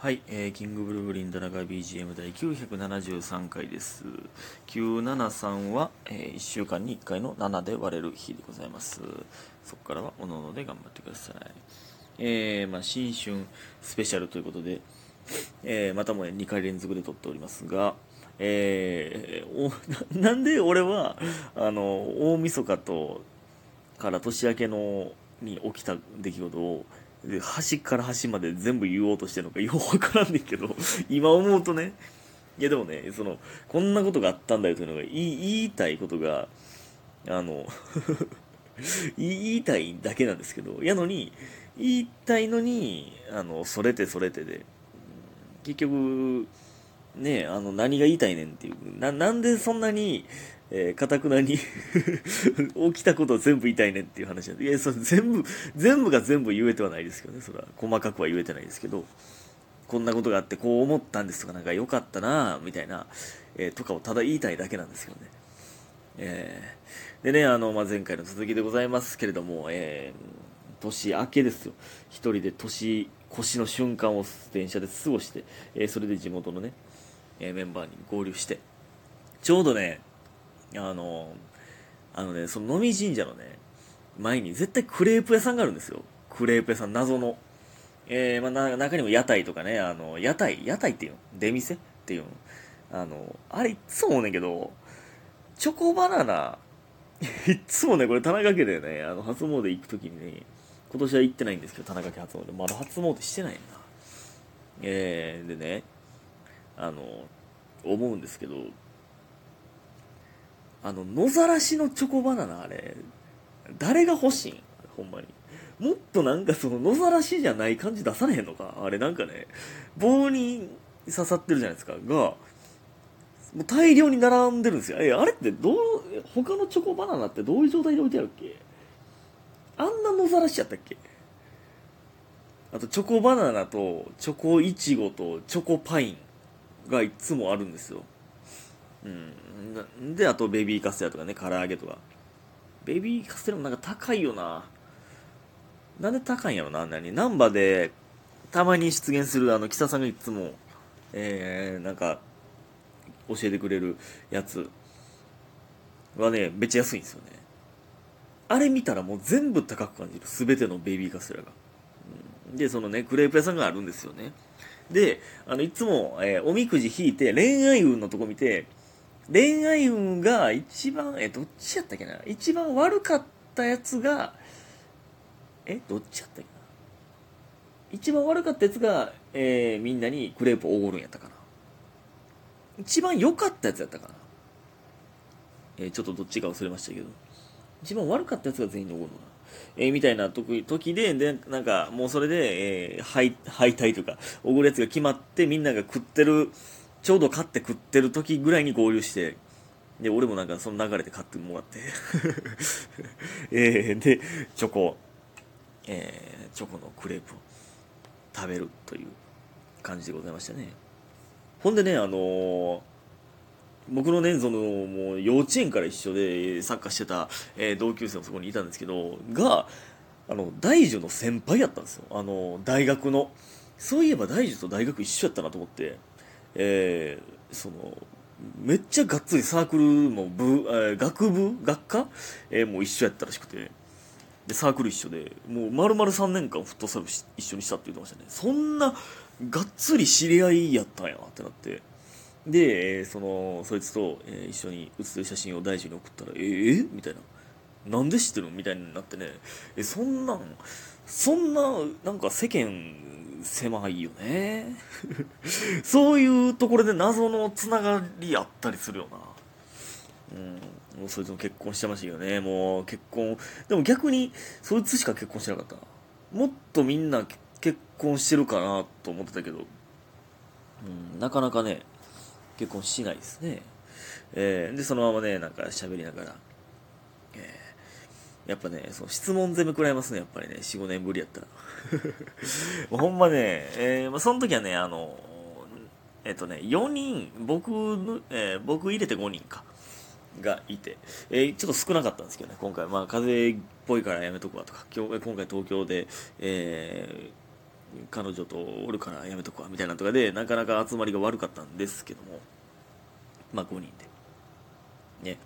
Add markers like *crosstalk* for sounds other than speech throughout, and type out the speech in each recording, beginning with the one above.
はい、えーキングブルーブリン田中 BGM 第973回です。973は、え1週間に1回の7で割れる日でございます。そこからはおのおので頑張ってください。えーまあ、新春スペシャルということで、えーまたも2回連続で撮っておりますが、えーなんで俺はあの大晦日とから年明けのに起きた出来事をで端から端まで全部言おうとしてるのかよくわからんねんけど *laughs* 今思うとね。いやでもねそのこんなことがあったんだよというのが言いたいことがあの *laughs* 言いたいだけなんですけどやのに言いたいのにあのそれてそれてで結局ねあの何が言いたいねんっていうななんでそんなにえー、かたくなに *laughs* 起きたことを全部言いたいねっていう話なんで。いやそれ全部全部が全部言えてはないですけどね。それは。細かくは言えてないですけど。こんなことがあってこう思ったんですとかなんか良かったなみたいな、えーとかをただ言いたいだけなんですけどね。えーでねあの、まあ、前回の続きでございますけれども、えー年明けですよ。一人で年越しの瞬間を電車で過ごして、えーそれで地元のね、えメンバーに合流して。ちょうどねあのあのねその飲み神社のね前に絶対クレープ屋さんがあるんですよ。クレープ屋さん謎の。えーまあ、中にも屋台とかねあの屋台屋台っていうの？出店？っていうの？あのあれいっつも思うねんけどチョコバナナ *laughs* いっつもねこれ田中家でねあの初詣行く時にね今年は行ってないんですけど田中家初詣。まだ初詣してないんだえー、でねあの思うんですけどあの野ざらしのチョコバナナあれ誰が欲しいん？ほんまに。もっとなんかその野ざらしじゃない感じ出されへんのか？あれなんかね棒に刺さってるじゃないですか。がもう大量に並んでるんですよ。えあれってどう他のチョコバナナってどういう状態で置いてあるっけ？あんな野ざらしやったっけ？あとチョコバナナとチョコイチゴとチョコパインがいつもあるんですよ。うん。であとベビーカステラとかね唐揚げとか。ベビーカステラもなんか高いよな。なんで高いんやろなあんなに。難波でたまに出現するあの木田さんがいつもえー、なんか教えてくれるやつはねめっちゃ安いんですよね。あれ見たらもう全部高く感じる。全てのベビーカステラが、うん。でそのねクレープ屋さんがあるんですよね。であのいつも、えーおみくじ引いて恋愛運のとこ見て恋愛運が一番えどっちやったっけな？一番悪かったやつがえどっちやったっけな？一番悪かったやつが、えーみんなにクレープをおごるんやったかな？一番良かったやつやったかな？えーちょっとどっちか忘れましたけど。一番悪かったやつが全員におごるな？えーみたいな時時ででなんかもうそれで、えー敗敗退とかおごるやつが決まってみんなが食ってるちょうど買って食ってる時ぐらいに合流してで俺もなんかその流れで買ってもらって。*laughs* えーでチョコ、えーチョコのクレープを食べるという感じでございましたね。ほんでねあのー僕のねそのもう幼稚園から一緒でサッカーしてた、えー同級生もそこにいたんですけどがあの大樹の先輩やったんですよ。あの大学のそういえば大樹と大学一緒やったなと思って。えーそのめっちゃがっつりサークルも部、えー学部学科、えーもう一緒やったらしくて。でサークル一緒でもう丸々3年間フットサルし一緒にしたって言ってましたね。そんながっつり知り合いやったんやってなって。で、えーそのそいつと、えー一緒に写ってる写真を大臣に送ったら「えー、みたいな「なんで知ってるの?」みたいになってね。えそんなんそんななんか世間狭いよね。*laughs* そういうところで謎のつながりあったりするよな。うん。そいつも結婚してましたけどね。もう結婚。でも逆にそいつしか結婚してなかった。もっとみんな結婚してるかなと思ってたけど。うん。なかなかね結婚しないですね。えー。で、そのままね、なんか喋りながら、えー。やっぱね、その質問攻め食らいますね、やっぱりね、4、5年ぶりやったら。*laughs* もうほんまね、えーまあ、その時はね、あの、えっ、とね、4人、僕、えー僕入れて5人か。がいて、えーちょっと少なかったんですけどね、今回、まあ、風邪っぽいからやめとくわとか、今日今回東京で、えー彼女とおるからやめとくわみたいなとかでなかなか集まりが悪かったんですけども。まあ5人で。ね。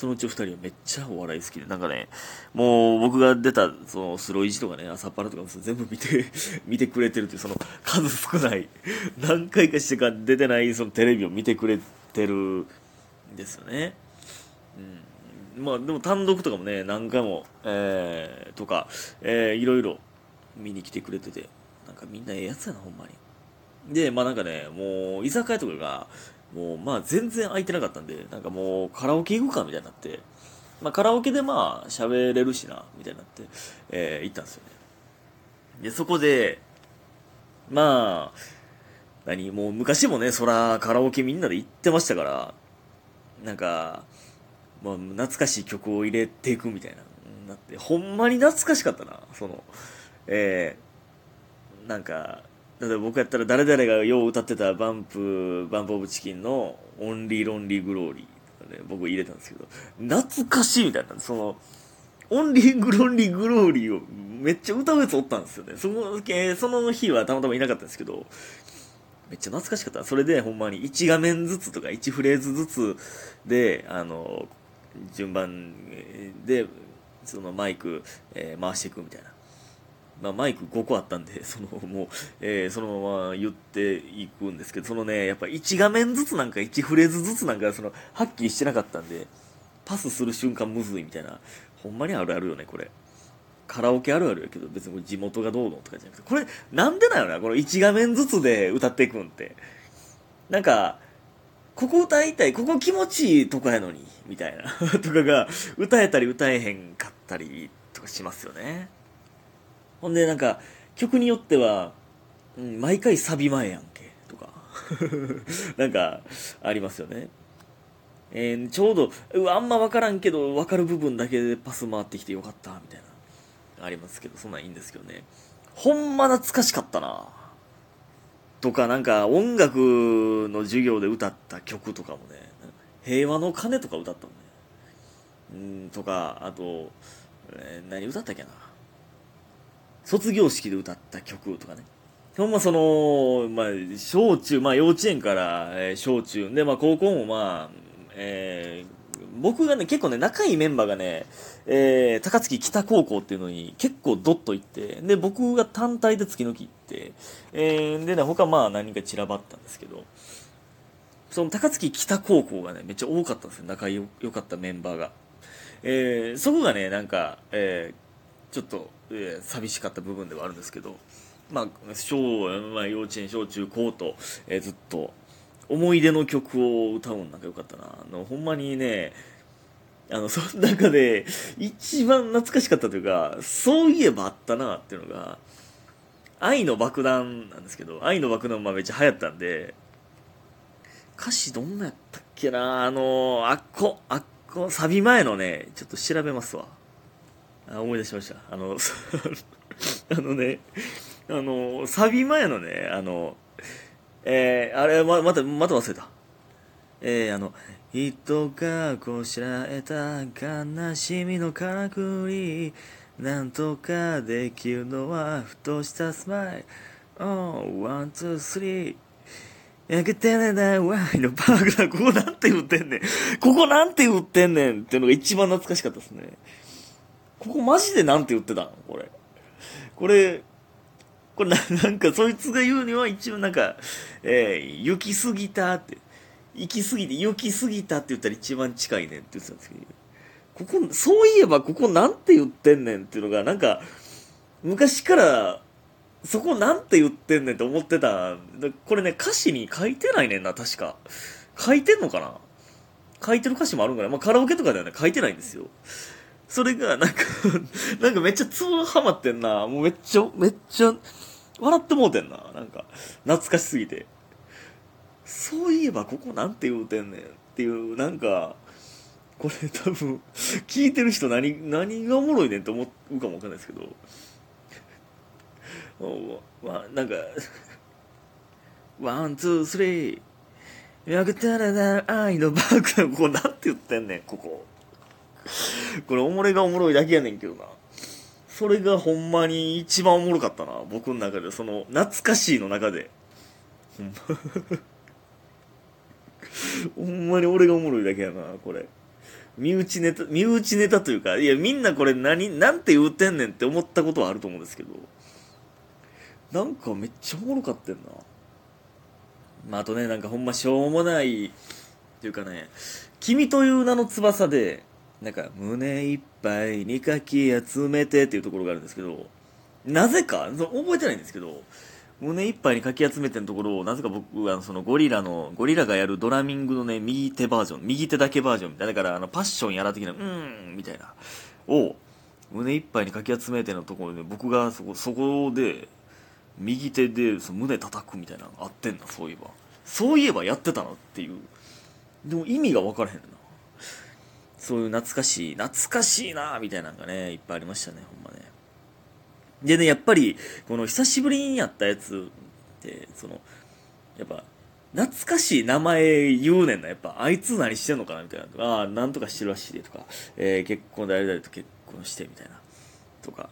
そのうち2人はめっちゃお笑い好きでなんかねもう僕が出たそのスロイジとかね朝っぱらとかも全部見て *laughs* 見てくれてるっていうその数少ない *laughs* 何回かしてか出てないそのテレビを見てくれてるんですよね。うん。まあでも単独とかもね何回もえー、とかえー、いろいろ見に来てくれててなんかみんなええやつやなほんまに。でまあなんかねもう居酒屋とかがもうまあ全然空いてなかったんでなんかもうカラオケ行くかみたいになって。まあカラオケでまあ喋れるしなみたいになってえー、行ったんですよね。でそこでまあ何もう昔もねそらカラオケみんなで行ってましたからなんかまあ、懐かしい曲を入れていくみたいななって。ほんまに懐かしかったなそのえー、なんか僕やったら誰々がよう歌ってたバンプバンプオブチキンの「オンリーロンリーグローリー」とかね僕入れたんですけど懐かしいみたいな。そのオンリーグロンリーグローリーをめっちゃ歌うやつおったんですよね。その,、えー、その日はたまたまいなかったんですけどめっちゃ懐かしかった。それでほんまに1画面ずつとか1フレーズずつであの順番でそのマイク、えー、回していくみたいな。まあ、マイク5個あったんで、*laughs* そのもう、えー、そのまま言っていくんですけど、そのね、やっぱ1画面ずつなんか1フレーズずつなんか、その、はっきりしてなかったんで、パスする瞬間むずいみたいな、ほんまにあるあるよね、これ。カラオケあるあるやけど、別にこれ地元がどうのとかじゃなくて、これ、なんでなのな、この1画面ずつで歌っていくんって。なんか、ここ歌いたい、ここ気持ちいいとかやのに、みたいな、*laughs* とかが、歌えたり歌えへんかったりとかしますよね。ほんでなんか曲によっては、うん、毎回サビ前やんけとか。*laughs* なんかありますよね。えー、ちょうどうあんま分からんけど分かる部分だけでパス回ってきてよかったみたいな。ありますけどそんなんいいんですけどね。ほんま懐かしかったな。とかなんか音楽の授業で歌った曲とかもね。平和の鐘とか歌ったもんね。うんとかあと、えー、何歌ったっけな。卒業式で歌った曲とかね。ほんまその、まあ、小中、まあ幼稚園から、えー、小中、で、まあ高校もまあ、えー、僕がね、結構ね、仲いいメンバーがね、えー、高槻北高校っていうのに結構ドッと行って、で、僕が単体で月抜き行って、えー、でね、他まあ何人か散らばったんですけど、その高槻北高校がね、めっちゃ多かったんですよ、仲良かったメンバーが。えー、そこがね、なんか、えー、ちょっと、えー、寂しかった部分ではあるんですけど、まあ、小、まあ、幼稚園、小中高と、えー、ずっと思い出の曲を歌うんなんかよかったな。あの、ほんまにね、あの、その中で一番懐かしかったというか、そういえばあったなっていうのが、愛の爆弾なんですけど、愛の爆弾まあめっちゃ流行ったんで、歌詞どんなやったっけなあの、あっこ、あっこ、サビ前のね、ちょっと調べますわ。あ思い出しました。あの *laughs* あのねあのサビ前のねあのえー、あれままたまた忘れた。えー、あの人がこしらえた悲しみのからくりなんとかできるのはふとしたスマイル。Oh, one, two, three 焼けてねなワイのパークだ。ここなんて言ってんねん。ここなんて言ってんねん。っていうのが一番懐かしかったですね。ここマジでなんて言ってたの？これ。これ、これな、*laughs* なんかそいつが言うには一応なんか、えー、行き過ぎたって、行き過ぎて、行き過ぎたって言ったら一番近いねんって言ってたんですけど、ここ、そういえばここなんて言ってんねんっていうのが、なんか、昔からそこなんて言ってんねんって思ってた。これね、歌詞に書いてないねんな、確か。書いてんのかな？書いてる歌詞もあるんかな？まあ、カラオケとかではね、書いてないんですよ。それが、なんか *laughs* なんかめっちゃツボハマってんな。もうめっちゃ、めっちゃ、笑ってもうてんな。なんか、懐かしすぎて。そういえばここなんて言うてんねんっていう、なんか、これ多分、聞いてる人何、何がおもろいねんって思うかもわかんないですけど、まあ、なんか、ワン、ツー、スリー、やげたらな、愛のバッグここなんて言ってんねん、ここ。*laughs* これおもれがおもろいだけやねんけどな。それがほんまに一番おもろかったな僕の中で。その懐かしいの中で。ほんま。*laughs* ほんまに俺がおもろいだけやなこれ。身内ネタ身内ネタというかいやみんなこれ何なんて言うてんねんって思ったことはあると思うんですけど。なんかめっちゃおもろかったんな。まあ、あとねなんかほんましょうもないっていうかね「君という名の翼で」なんか「胸いっぱいにかき集めて」っていうところがあるんですけどなぜか？覚えてないんですけど胸いっぱいにかき集めてのところをなぜか僕はそのゴリラのゴリラがやるドラミングのね右手バージョン右手だけバージョンみたいな。だからあのパッションやら的なうーんみたいな。を胸いっぱいにかき集めてのところで僕がそこそこで右手でその胸叩くみたいなのあってんなそういえば。そういえばやってたなっていう。でも意味が分からへんな。そういう懐かしい懐かしいなみたいなのがねいっぱいありましたねほんまねでねやっぱりこの久しぶりにやったやつってそのやっぱ懐かしい名前言うねんな。やっぱ、あいつ何してんのかなみたいな。ああ、なんとかしてるらしいでとか、えー、結婚誰々と結婚してみたいな。とか、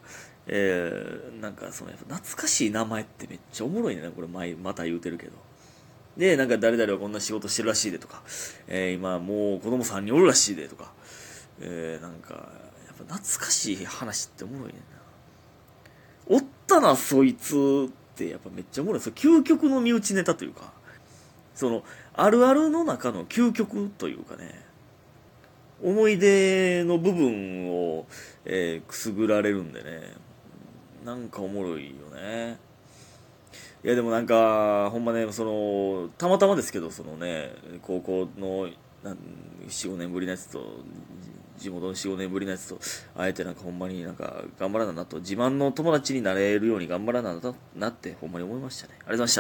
えー、なんかそのやっぱ懐かしい名前ってめっちゃおもろいねこれ前また言うてるけどでなんか誰々はこんな仕事してるらしいでとか、えー、今もう子供3人おるらしいでとか、えー、なんかやっぱ懐かしい話っておもろいねんな。おったなそいつってやっぱめっちゃおもろい。そ究極の身内ネタというかそのあるあるの中の究極というかね思い出の部分を、えー、くすぐられるんでねなんかおもろいよね。いやでもなんかほんまねそのたまたまですけどそのね高校の45年ぶりのやつと地元の45年ぶりのやつとあえてなんかほんまになんか頑張らななと自慢の友達になれるように頑張らななってほんまに思いましたね。ありがとうございました。